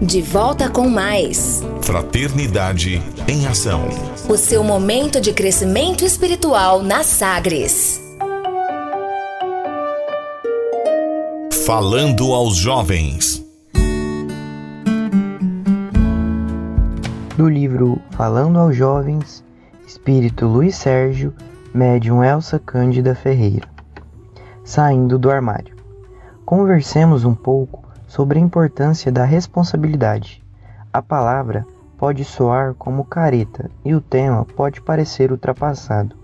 De volta com mais. Fraternidade em Ação. O seu momento de crescimento espiritual na Sagres. Falando aos jovens. Do livro Falando aos Jovens, Espírito Luiz Sérgio, médium Elsa Cândida Ferreira. Saindo do armário. Conversemos um pouco sobre a importância da responsabilidade. A palavra pode soar como careta e o tema pode parecer ultrapassado.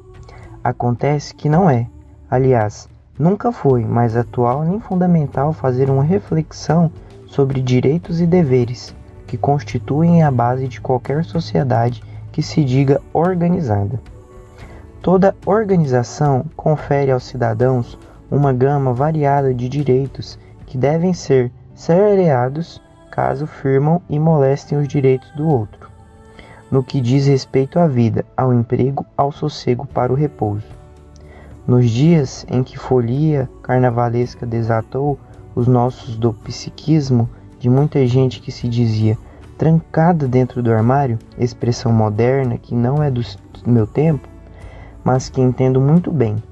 Acontece que não é. Aliás, nunca foi mais atual nem fundamental fazer uma reflexão sobre direitos e deveres que constituem a base de qualquer sociedade que se diga organizada. Toda organização confere aos cidadãos uma gama variada de direitos que devem ser sereados caso firmam e molestem os direitos do outro, no que diz respeito à vida, ao emprego, ao sossego para o repouso. Nos dias em que folia carnavalesca desatou os nossos do psiquismo de muita gente que se dizia trancada dentro do armário, expressão moderna que não é do meu tempo, mas que entendo muito bem.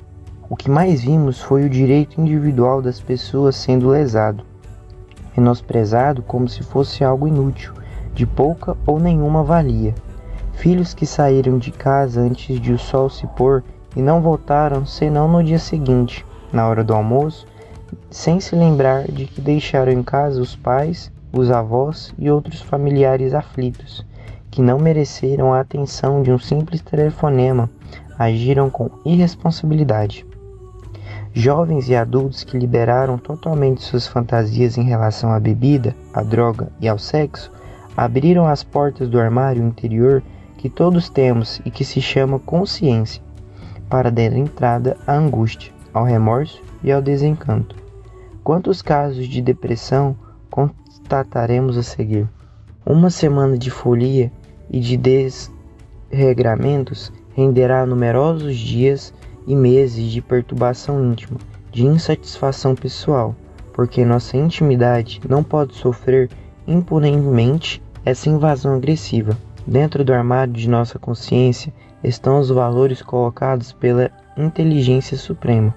O que mais vimos foi o direito individual das pessoas sendo lesado, menosprezado como se fosse algo inútil, de pouca ou nenhuma valia. Filhos que saíram de casa antes de o sol se pôr e não voltaram senão no dia seguinte, na hora do almoço, sem se lembrar de que deixaram em casa os pais, os avós e outros familiares aflitos, que não mereceram a atenção de um simples telefonema, agiram com irresponsabilidade. Jovens e adultos que liberaram totalmente suas fantasias em relação à bebida, à droga e ao sexo, abriram as portas do armário interior que todos temos e que se chama consciência, para dar entrada à angústia, ao remorso e ao desencanto. Quantos casos de depressão constataremos a seguir? Uma semana de folia e de desregramentos renderá numerosos dias e meses de perturbação íntima, de insatisfação pessoal, porque nossa intimidade não pode sofrer impunemente essa invasão agressiva. Dentro do armário de nossa consciência estão os valores colocados pela inteligência suprema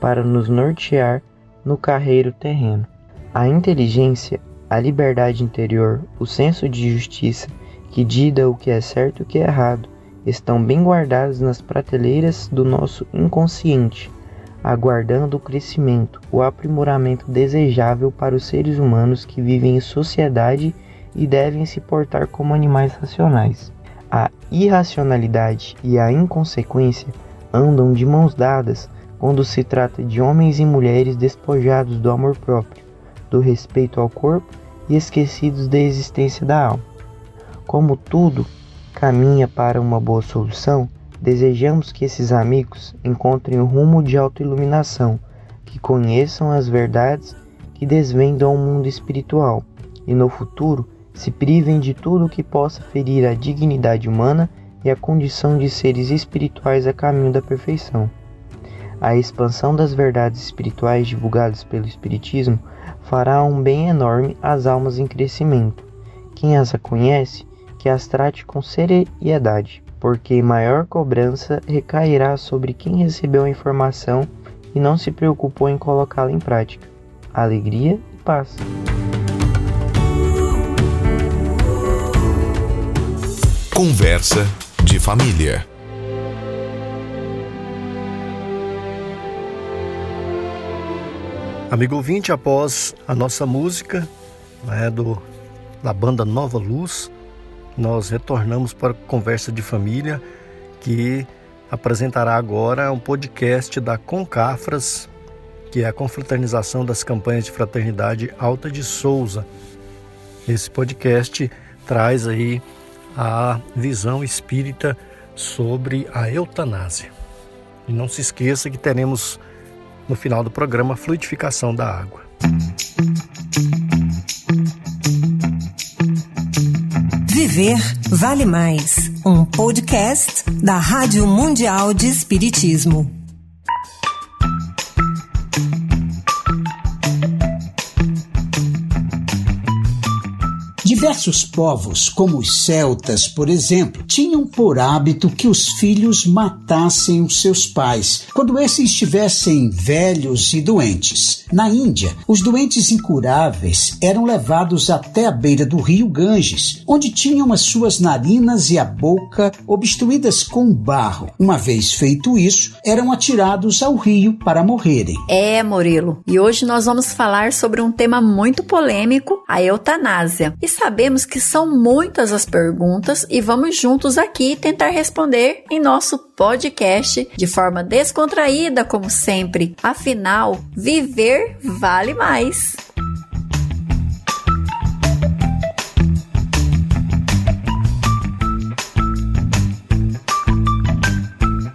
para nos nortear no carreiro terreno. A inteligência, a liberdade interior, o senso de justiça que dita o que é certo e o que é errado, estão bem guardados nas prateleiras do nosso inconsciente, aguardando o crescimento, o aprimoramento desejável para os seres humanos que vivem em sociedade e devem se portar como animais racionais. A irracionalidade e a inconsequência andam de mãos dadas quando se trata de homens e mulheres despojados do amor próprio, do respeito ao corpo e esquecidos da existência da alma. Como tudo caminha para uma boa solução, desejamos que esses amigos encontrem o rumo de autoiluminação, que conheçam as verdades que desvendam o mundo espiritual e no futuro se privem de tudo que possa ferir a dignidade humana e a condição de seres espirituais a caminho da perfeição. A expansão das verdades espirituais divulgadas pelo Espiritismo fará um bem enorme às almas em crescimento. Quem as conhece que as trate com seriedade, porque maior cobrança recairá sobre quem recebeu a informação e não se preocupou em colocá-la em prática. Alegria e paz. Conversa de família. Amigo ouvinte, após a nossa música né, do, da banda Nova Luz, nós retornamos para a Conversa de Família, que apresentará agora um podcast da Concafras, que é a confraternização das campanhas de fraternidade Alta de Souza. Esse podcast traz aí a visão espírita sobre a eutanásia. E não se esqueça que teremos no final do programa fluidificação da água. Viver Vale Mais, um podcast da Rádio Mundial de Espiritismo. Diversos povos, como os celtas, por exemplo, tinham por hábito que os filhos matassem os seus pais quando esses estivessem velhos e doentes. Na Índia, os doentes incuráveis eram levados até a beira do rio Ganges, onde tinham as suas narinas e a boca obstruídas com barro. Uma vez feito isso, eram atirados ao rio para morrerem. É, Murilo, e hoje nós vamos falar sobre um tema muito polêmico, a eutanásia. E sabemos que são muitas as perguntas e vamos juntos aqui tentar responder em nosso podcast de forma descontraída, como sempre. Afinal, viver vale mais.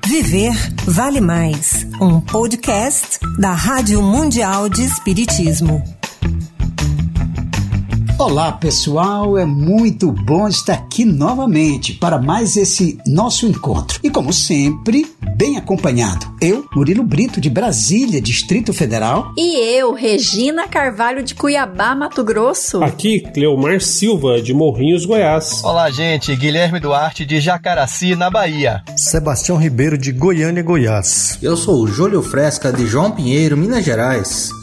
Viver Vale Mais, um podcast da Rádio Mundial de Espiritismo. Olá pessoal, é muito bom estar aqui novamente para mais esse nosso encontro. E como sempre, bem acompanhado. Eu, Murilo Brito de Brasília, Distrito Federal. E eu, Regina Carvalho de Cuiabá, Mato Grosso. Aqui, Cleomar Silva de Morrinhos, Goiás. Olá, gente, Guilherme Duarte de Jacaraci, na Bahia. Sebastião Ribeiro de Goiânia, Goiás. Eu sou o Júlio Fresca de João Pinheiro, Minas Gerais.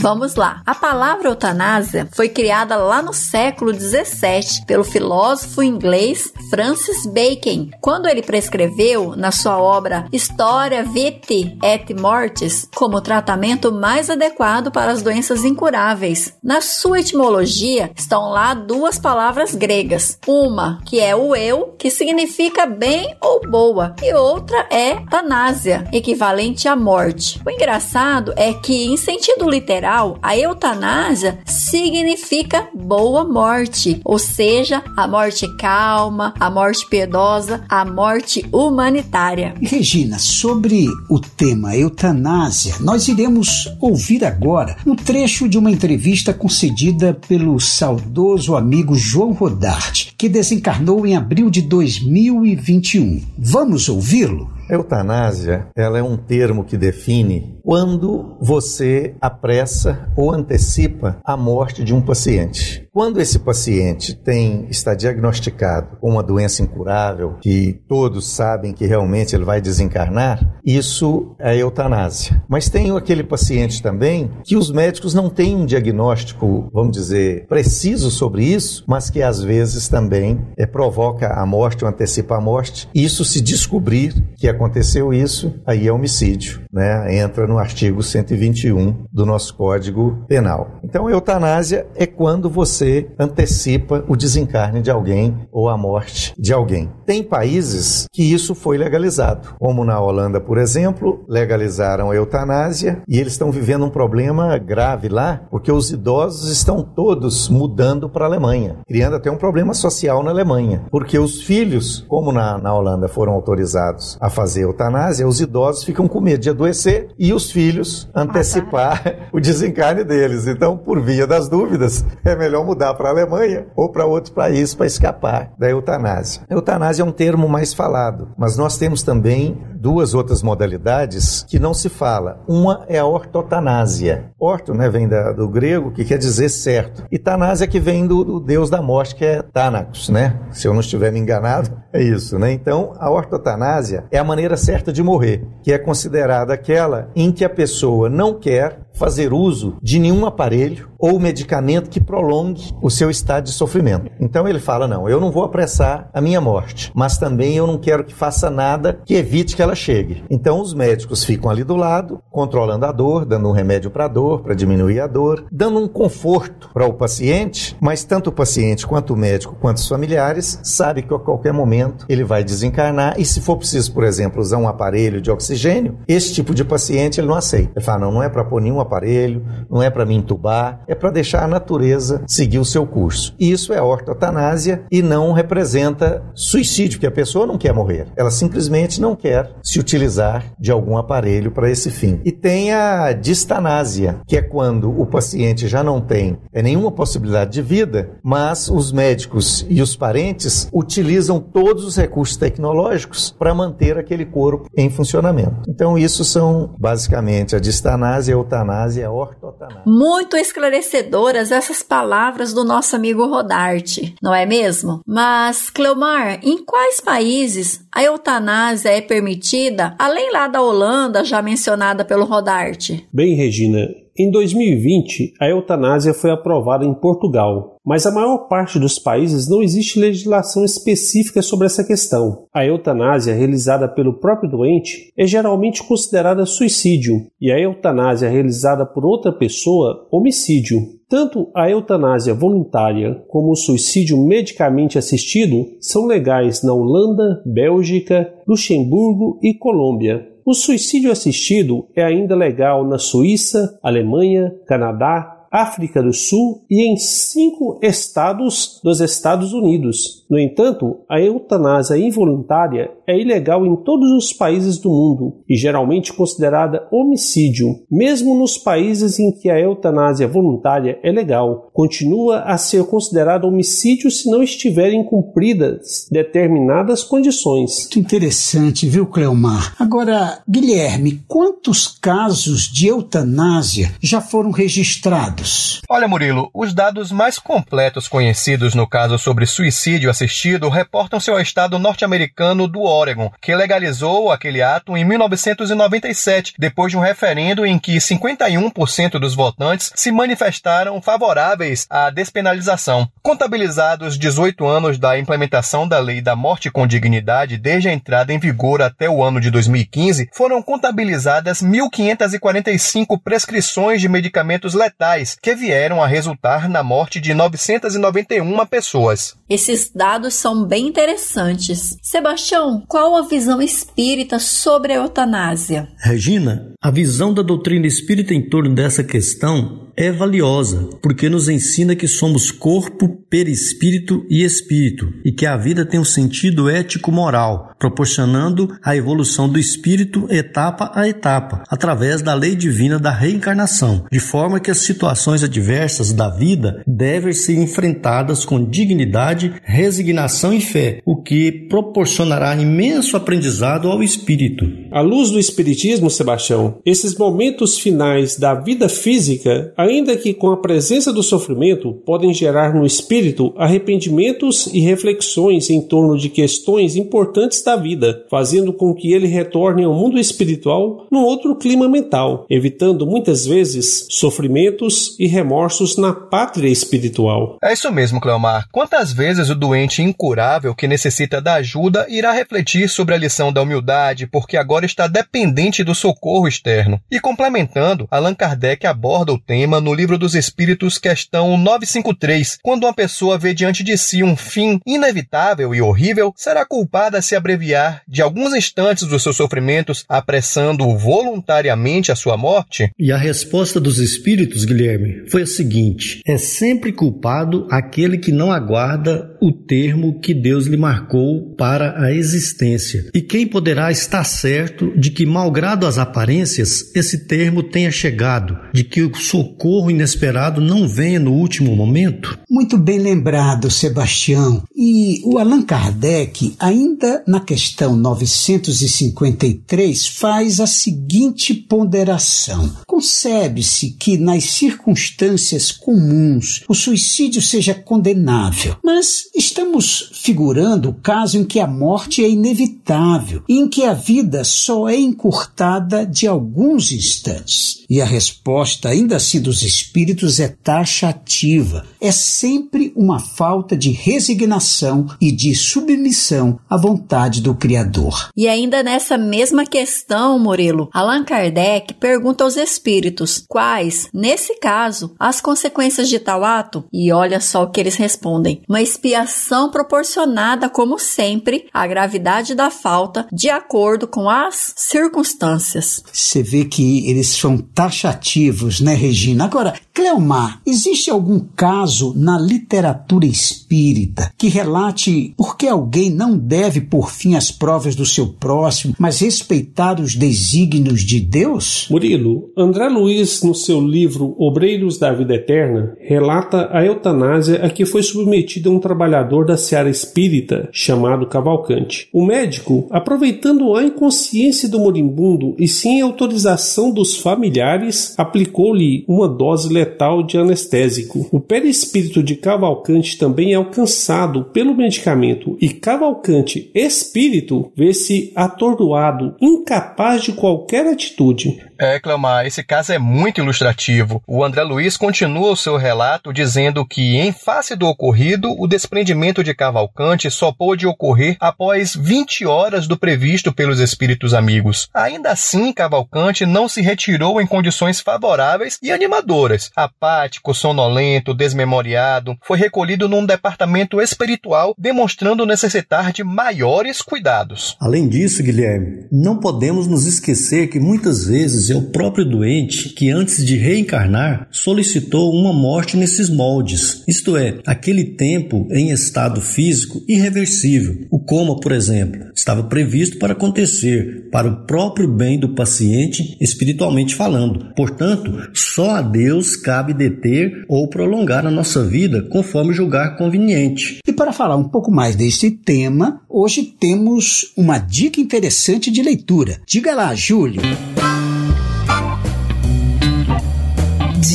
Vamos lá. A palavra eutanásia foi criada lá no século 17 pelo filósofo inglês Francis Bacon, quando ele prescreveu na sua obra História Vitae et Mortis como tratamento mais adequado para as doenças incuráveis. Na sua etimologia estão lá duas palavras gregas, uma que é o eu, que significa bem ou boa, e outra é tanásia, equivalente à morte. O engraçado é que em sentido literal a eutanásia significa boa morte, ou seja, a morte calma, a morte piedosa, a morte humanitária. Regina, sobre o tema eutanásia, nós iremos ouvir agora um trecho de uma entrevista concedida pelo saudoso amigo João Rodarte, que desencarnou em abril de 2021. Vamos ouvi-lo? Eutanásia, ela é um termo que define quando você apressa ou antecipa a morte de um paciente. Quando esse paciente tem está diagnosticado com uma doença incurável, que todos sabem que realmente ele vai desencarnar, isso é eutanásia. Mas tem aquele paciente também que os médicos não têm um diagnóstico, vamos dizer, preciso sobre isso, mas que às vezes também é, provoca a morte ou antecipa a morte. Isso se descobrir que aconteceu isso, aí é homicídio, né? Entra no artigo 121 do nosso Código Penal. Então, eutanásia é quando você você antecipa o desencarne de alguém ou a morte de alguém. Tem países que isso foi legalizado, como na Holanda, por exemplo, legalizaram a eutanásia e eles estão vivendo um problema grave lá, porque os idosos estão todos mudando para a Alemanha, criando até um problema social na Alemanha, porque os filhos, como na, na Holanda foram autorizados a fazer eutanásia, os idosos ficam com medo de adoecer e os filhos antecipar o desencarne deles. Então, por via das dúvidas, é melhor mudar para a Alemanha ou para outro país para escapar da eutanásia. A eutanásia é um termo mais falado, mas nós temos também duas outras modalidades que não se fala. Uma é a ortotanásia. Orto né, vem da, do grego, que quer dizer certo. E tanásia que vem do, do deus da morte, que é Thanatos, né? Se eu não estiver me enganado, é isso, né? Então, a ortotanásia é a maneira certa de morrer, que é considerada aquela em que a pessoa não quer fazer uso de nenhum aparelho ou medicamento que prolongue o seu estado de sofrimento. Então ele fala: não, eu não vou apressar a minha morte, mas também eu não quero que faça nada que evite que ela chegue. Então os médicos ficam ali do lado, controlando a dor, dando um remédio para a dor, para diminuir a dor, dando um conforto para o paciente, mas tanto o paciente quanto o médico, quanto os familiares, sabe que a qualquer momento ele vai desencarnar e se for preciso, por exemplo, usar um aparelho de oxigênio, esse tipo de paciente ele não aceita. Ele fala: não, não é para pôr nenhum aparelho, não é para me entubar, é para deixar a natureza seguir o seu curso. Isso é ortotanásia e não representa suicídio, porque a pessoa não quer morrer. Ela simplesmente não quer se utilizar de algum aparelho para esse fim. E tem a distanásia, que é quando o paciente já não tem é, nenhuma possibilidade de vida, mas os médicos e os parentes utilizam todos os recursos tecnológicos para manter aquele corpo em funcionamento. Então, isso são basicamente a distanásia, a eutanásia e a ortotanásia. Muito esclarecedoras essas palavras do nosso amigo Rodarte, não é mesmo? Mas, Cleomar, em quais países a eutanásia é permitida, além lá da Holanda, já mencionada pelo Rodarte? Bem, Regina, em 2020, a eutanásia foi aprovada em Portugal, mas a maior parte dos países não existe legislação específica sobre essa questão. A eutanásia realizada pelo próprio doente é geralmente considerada suicídio e a eutanásia realizada por outra pessoa, homicídio. Tanto a eutanásia voluntária como o suicídio medicamente assistido são legais na Holanda, Bélgica, Luxemburgo e Colômbia. O suicídio assistido é ainda legal na Suíça, Alemanha, Canadá, África do Sul e em cinco estados dos Estados Unidos. No entanto, a eutanásia involuntária é ilegal em todos os países do mundo e geralmente considerada homicídio, mesmo nos países em que a eutanásia voluntária é legal. Continua a ser considerada homicídio se não estiverem cumpridas determinadas condições. Muito interessante, viu, Cleomar? Agora, Guilherme, quantos casos de eutanásia já foram registrados? Olha, Murilo, os dados mais completos conhecidos no caso sobre suicídio assistido reportam-se ao estado norte-americano do Oregon, que legalizou aquele ato em 1997, depois de um referendo em que 51% dos votantes se manifestaram favoráveis à despenalização. Contabilizados 18 anos da implementação da lei da morte com dignidade desde a entrada em vigor até o ano de 2015, foram contabilizadas 1.545 prescrições de medicamentos letais que vieram a resultar na morte de 991 pessoas. Esses dados são bem interessantes. Sebastião, qual a visão espírita sobre a eutanásia? Regina, a visão da doutrina espírita em torno dessa questão é valiosa, porque nos ensina que somos corpo, perispírito e espírito, e que a vida tem um sentido ético-moral, proporcionando a evolução do espírito etapa a etapa, através da lei divina da reencarnação, de forma que as situações adversas da vida devem ser enfrentadas com dignidade, resignação e fé, o que proporcionará imenso aprendizado ao espírito. À luz do espiritismo, Sebastião, esses momentos finais da vida física ainda que com a presença do sofrimento, podem gerar no espírito arrependimentos e reflexões em torno de questões importantes da vida, fazendo com que ele retorne ao mundo espiritual num outro clima mental, evitando muitas vezes sofrimentos e remorsos na pátria espiritual. É isso mesmo, Cleomar. Quantas vezes o doente incurável que necessita da ajuda irá refletir sobre a lição da humildade, porque agora está dependente do socorro externo? E complementando, Allan Kardec aborda o tema no Livro dos Espíritos, questão 953. Quando uma pessoa vê diante de si um fim inevitável e horrível, será culpada a se abreviar de alguns instantes dos seus sofrimentos, apressando voluntariamente a sua morte? E a resposta dos Espíritos, Guilherme, foi a seguinte: é sempre culpado aquele que não aguarda o termo que Deus lhe marcou para a existência. E quem poderá estar certo de que, malgrado as aparências, esse termo tenha chegado, de que o socorro inesperado não venha no último momento? Muito bem lembrado, Sebastião. E o Allan Kardec, ainda na questão 953, faz a seguinte ponderação: concebe-se que nas circunstâncias comuns o suicídio seja condenável, mas estamos figurando o caso em que a morte é inevitável em que a vida só é encurtada de alguns instantes. E a resposta, ainda assim, dos espíritos é taxativa. É sempre uma falta de resignação e de submissão à vontade do Criador. E ainda nessa mesma questão, Murilo, Allan Kardec pergunta aos espíritos quais, nesse caso, as consequências de tal ato. E olha só o que eles respondem: uma expiação reparação proporcionada, como sempre, à gravidade da falta, de acordo com as circunstâncias. Você vê que eles são taxativos, né, Regina? Agora, Cleomar, existe algum caso na literatura espírita que relate por que alguém não deve pôr fim às provas do seu próximo, mas respeitar os desígnios de Deus? Murilo, André Luiz, no seu livro Obreiros da Vida Eterna, relata a eutanásia a que foi submetido um trabalhador da seara espírita chamado Cavalcante. O médico, aproveitando a inconsciência do moribundo e sem autorização dos familiares, aplicou-lhe uma dose letal de anestésico. O perispírito de Cavalcante também é alcançado pelo medicamento e Cavalcante, espírito, vê-se atordoado, incapaz de qualquer atitude. É, Clamar, esse caso é muito ilustrativo. O André Luiz continua o seu relato dizendo que, em face do ocorrido, o desprendimento de Cavalcante só pôde ocorrer após 20 horas do previsto pelos espíritos amigos. Ainda assim, Cavalcante não se retirou em condições favoráveis e animadoras. Apático, sonolento, desmemoriado, foi recolhido num departamento espiritual, demonstrando necessitar de maiores cuidados. Além disso, Guilherme, não podemos nos esquecer que muitas vezes é o próprio doente que, antes de reencarnar, solicitou uma morte nesses moldes, isto é, aquele tempo em estado físico irreversível. O coma, por exemplo, estava previsto para acontecer para o próprio bem do paciente, espiritualmente falando. Portanto, só a Deus cabe deter ou prolongar a nossa vida conforme julgar conveniente. E para falar um pouco mais desse tema, hoje temos uma dica interessante de leitura. Diga lá, Júlio.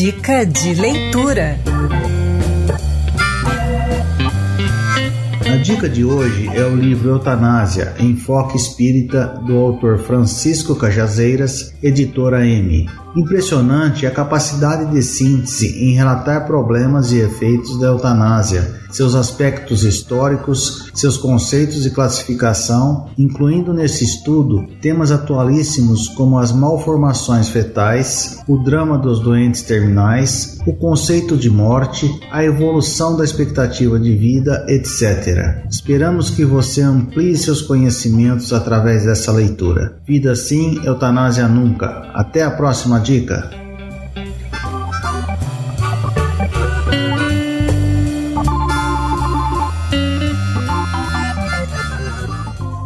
Dica de leitura. A dica de hoje é o livro Eutanásia, Enfoque Espírita, do autor Francisco Cajazeiras, editora M. Impressionante a capacidade de síntese em relatar problemas e efeitos da eutanásia, seus aspectos históricos, seus conceitos e classificação, incluindo nesse estudo temas atualíssimos como as malformações fetais, o drama dos doentes terminais, o conceito de morte, a evolução da expectativa de vida, etc. Esperamos que você amplie seus conhecimentos através dessa leitura. Vida sim, eutanásia nunca. Até a próxima dica.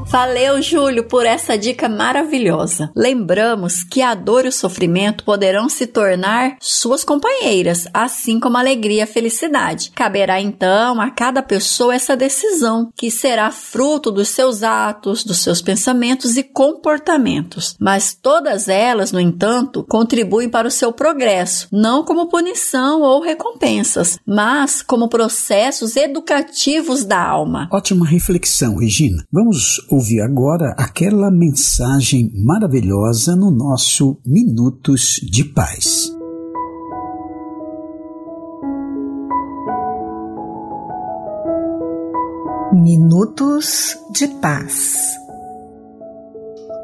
Valeu, Júlio, por essa dica maravilhosa. Lembramos que a dor e o sofrimento poderão se tornar suas companheiras, assim como a alegria e a felicidade. Caberá então a cada pessoa essa decisão, que será fruto dos seus atos, dos seus pensamentos e comportamentos. Mas todas elas, no entanto, contribuem para o seu progresso, não como punição ou recompensas, mas como processos educativos da alma. Ótima reflexão, Regina. Vamos agora aquela mensagem maravilhosa no nosso Minutos de Paz. Minutos de Paz.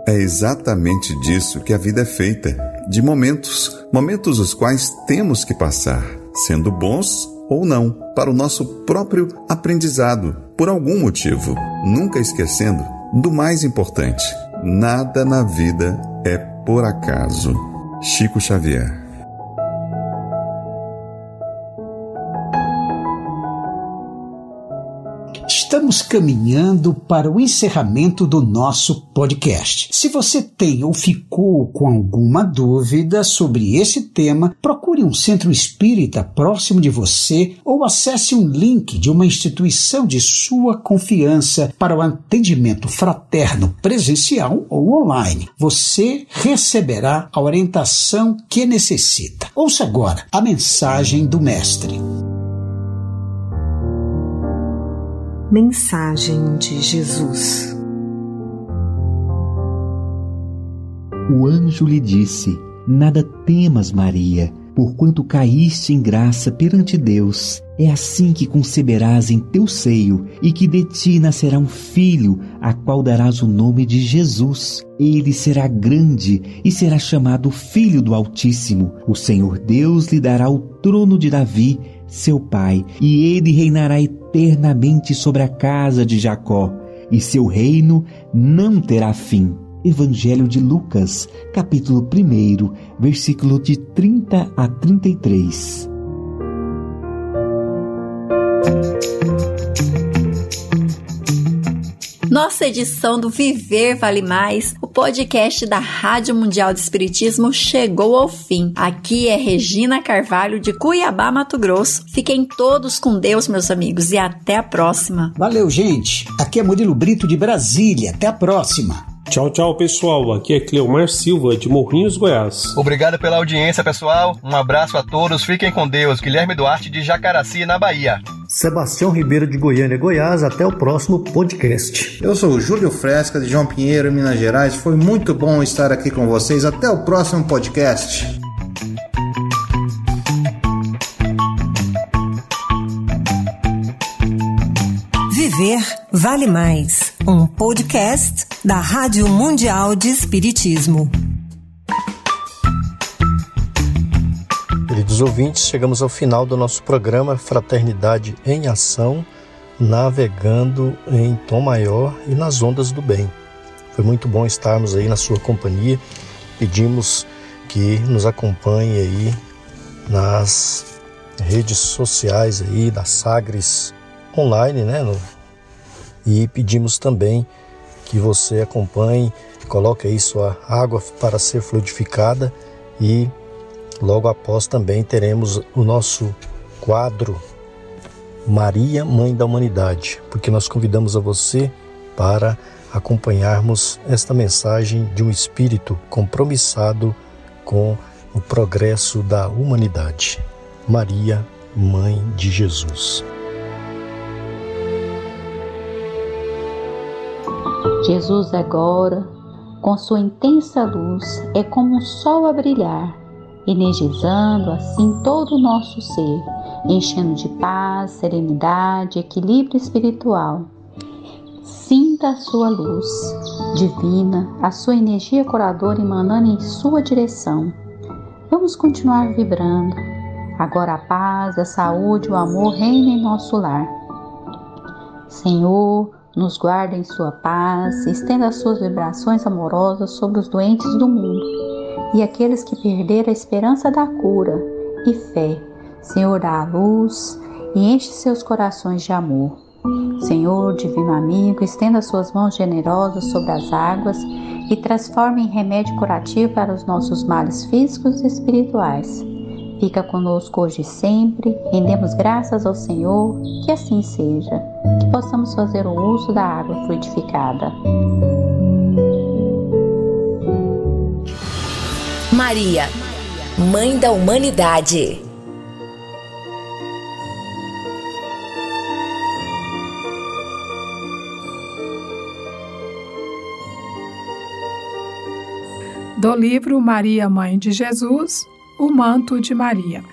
É exatamente disso que a vida é feita, de momentos, momentos os quais temos que passar, sendo bons ou não, para o nosso próprio aprendizado, por algum motivo, nunca esquecendo do mais importante: nada na vida é por acaso. Chico Xavier. Estamos caminhando para o encerramento do nosso podcast. Se você tem ou ficou com alguma dúvida sobre esse tema, procure um centro espírita próximo de você ou acesse um link de uma instituição de sua confiança para o atendimento fraterno presencial ou online. Você receberá a orientação que necessita. Ouça agora a mensagem do Mestre. Mensagem de Jesus. O anjo lhe disse: Nada temas, Maria, porquanto caíste em graça perante Deus. É assim que conceberás em teu seio, e que de ti nascerá um filho, a qual darás o nome de Jesus. Ele será grande e será chamado Filho do Altíssimo. O Senhor Deus lhe dará o trono de Davi seu pai, e ele reinará eternamente sobre a casa de Jacó, e seu reino não terá fim. Evangelho de Lucas, capítulo 1, versículo de 30 a 33. Nossa edição do Viver Vale Mais, o podcast da Rádio Mundial de Espiritismo, chegou ao fim. Aqui é Regina Carvalho, de Cuiabá, Mato Grosso. Fiquem todos com Deus, meus amigos, e até a próxima. Valeu, gente. Aqui é Murilo Brito, de Brasília. Até a próxima. Tchau, tchau, pessoal. Aqui é Cleomar Silva, de Morrinhos, Goiás. Obrigado pela audiência, pessoal. Um abraço a todos. Fiquem com Deus. Guilherme Duarte, de Jacaraci, na Bahia. Sebastião Ribeiro de Goiânia, Goiás. Até o próximo podcast. Eu sou o Júlio Fresca de João Pinheiro, Minas Gerais. Foi muito bom estar aqui com vocês. Até o próximo podcast. Viver Vale Mais, um podcast da Rádio Mundial de Espiritismo. Queridos ouvintes, chegamos ao final do nosso programa Fraternidade em Ação, navegando em tom maior e nas ondas do bem. Foi muito bom estarmos aí na sua companhia. Pedimos que nos acompanhe aí nas redes sociais aí da Sagres online, né, e pedimos também que você acompanhe, coloque aí sua água para ser fluidificada e logo após também teremos o nosso quadro Maria, Mãe da Humanidade, porque nós convidamos a você para acompanharmos esta mensagem de um espírito compromissado com o progresso da humanidade. Maria, Mãe de Jesus. Jesus agora, com sua intensa luz, é como um sol a brilhar, energizando assim todo o nosso ser, enchendo de paz, serenidade, equilíbrio espiritual. Sinta a sua luz divina, a sua energia curadora emanando em sua direção. Vamos continuar vibrando. Agora a paz, a saúde, o amor reinem em nosso lar. Senhor, nos guarda em sua paz, estenda suas vibrações amorosas sobre os doentes do mundo e aqueles que perderam a esperança da cura e fé. Senhor, dá a luz e enche seus corações de amor. Senhor, divino amigo, estenda suas mãos generosas sobre as águas e transforme em remédio curativo para os nossos males físicos e espirituais. Fica conosco hoje e sempre, rendemos graças ao Senhor, que assim seja, que possamos fazer o uso da água fluidificada. Maria, Mãe da Humanidade. Do livro Maria, Mãe de Jesus, o manto de Maria.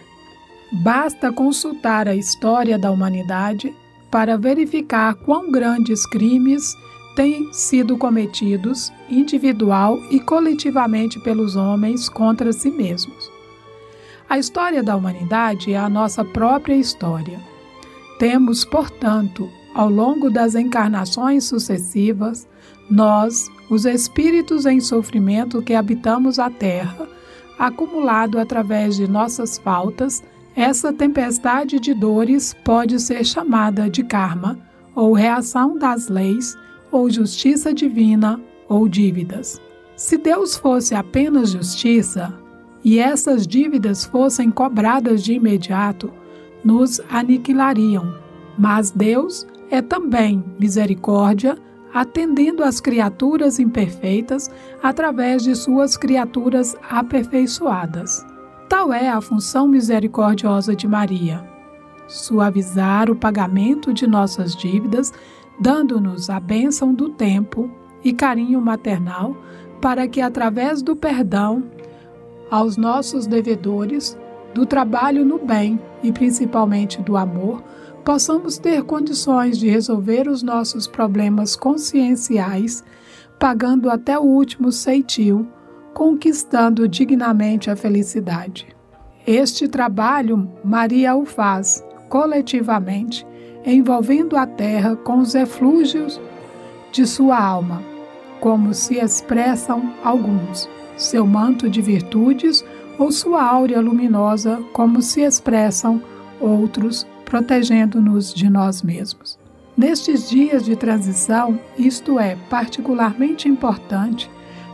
Basta consultar a história da humanidade para verificar quão grandes crimes têm sido cometidos individual e coletivamente pelos homens contra si mesmos. A história da humanidade é a nossa própria história. Temos, portanto, ao longo das encarnações sucessivas, nós, os espíritos em sofrimento que habitamos a Terra, acumulado através de nossas faltas, essa tempestade de dores pode ser chamada de karma, ou reação das leis, ou justiça divina, ou dívidas. Se Deus fosse apenas justiça, e essas dívidas fossem cobradas de imediato, nos aniquilariam. Mas Deus é também misericórdia, atendendo às criaturas imperfeitas através de suas criaturas aperfeiçoadas. Tal é a função misericordiosa de Maria: suavizar o pagamento de nossas dívidas, dando-nos a bênção do tempo e carinho maternal, para que, através do perdão aos nossos devedores, do trabalho no bem e principalmente do amor, possamos ter condições de resolver os nossos problemas conscienciais, pagando até o último ceitil, conquistando dignamente a felicidade. Este trabalho Maria o faz coletivamente, envolvendo a terra com os eflúgios de sua alma, como se expressam alguns, seu manto de virtudes ou sua áurea luminosa, como se expressam outros, protegendo-nos de nós mesmos. Nestes dias de transição, isto é particularmente importante,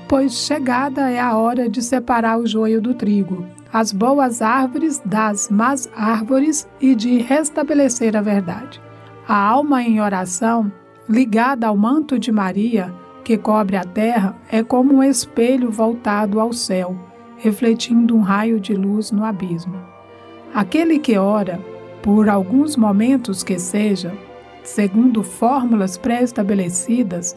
pois chegada é a hora de separar o joio do trigo, as boas árvores das más árvores e de restabelecer a verdade. A alma em oração, ligada ao manto de Maria, que cobre a terra, é como um espelho voltado ao céu, refletindo um raio de luz no abismo. Aquele que ora, por alguns momentos que seja, segundo fórmulas pré-estabelecidas,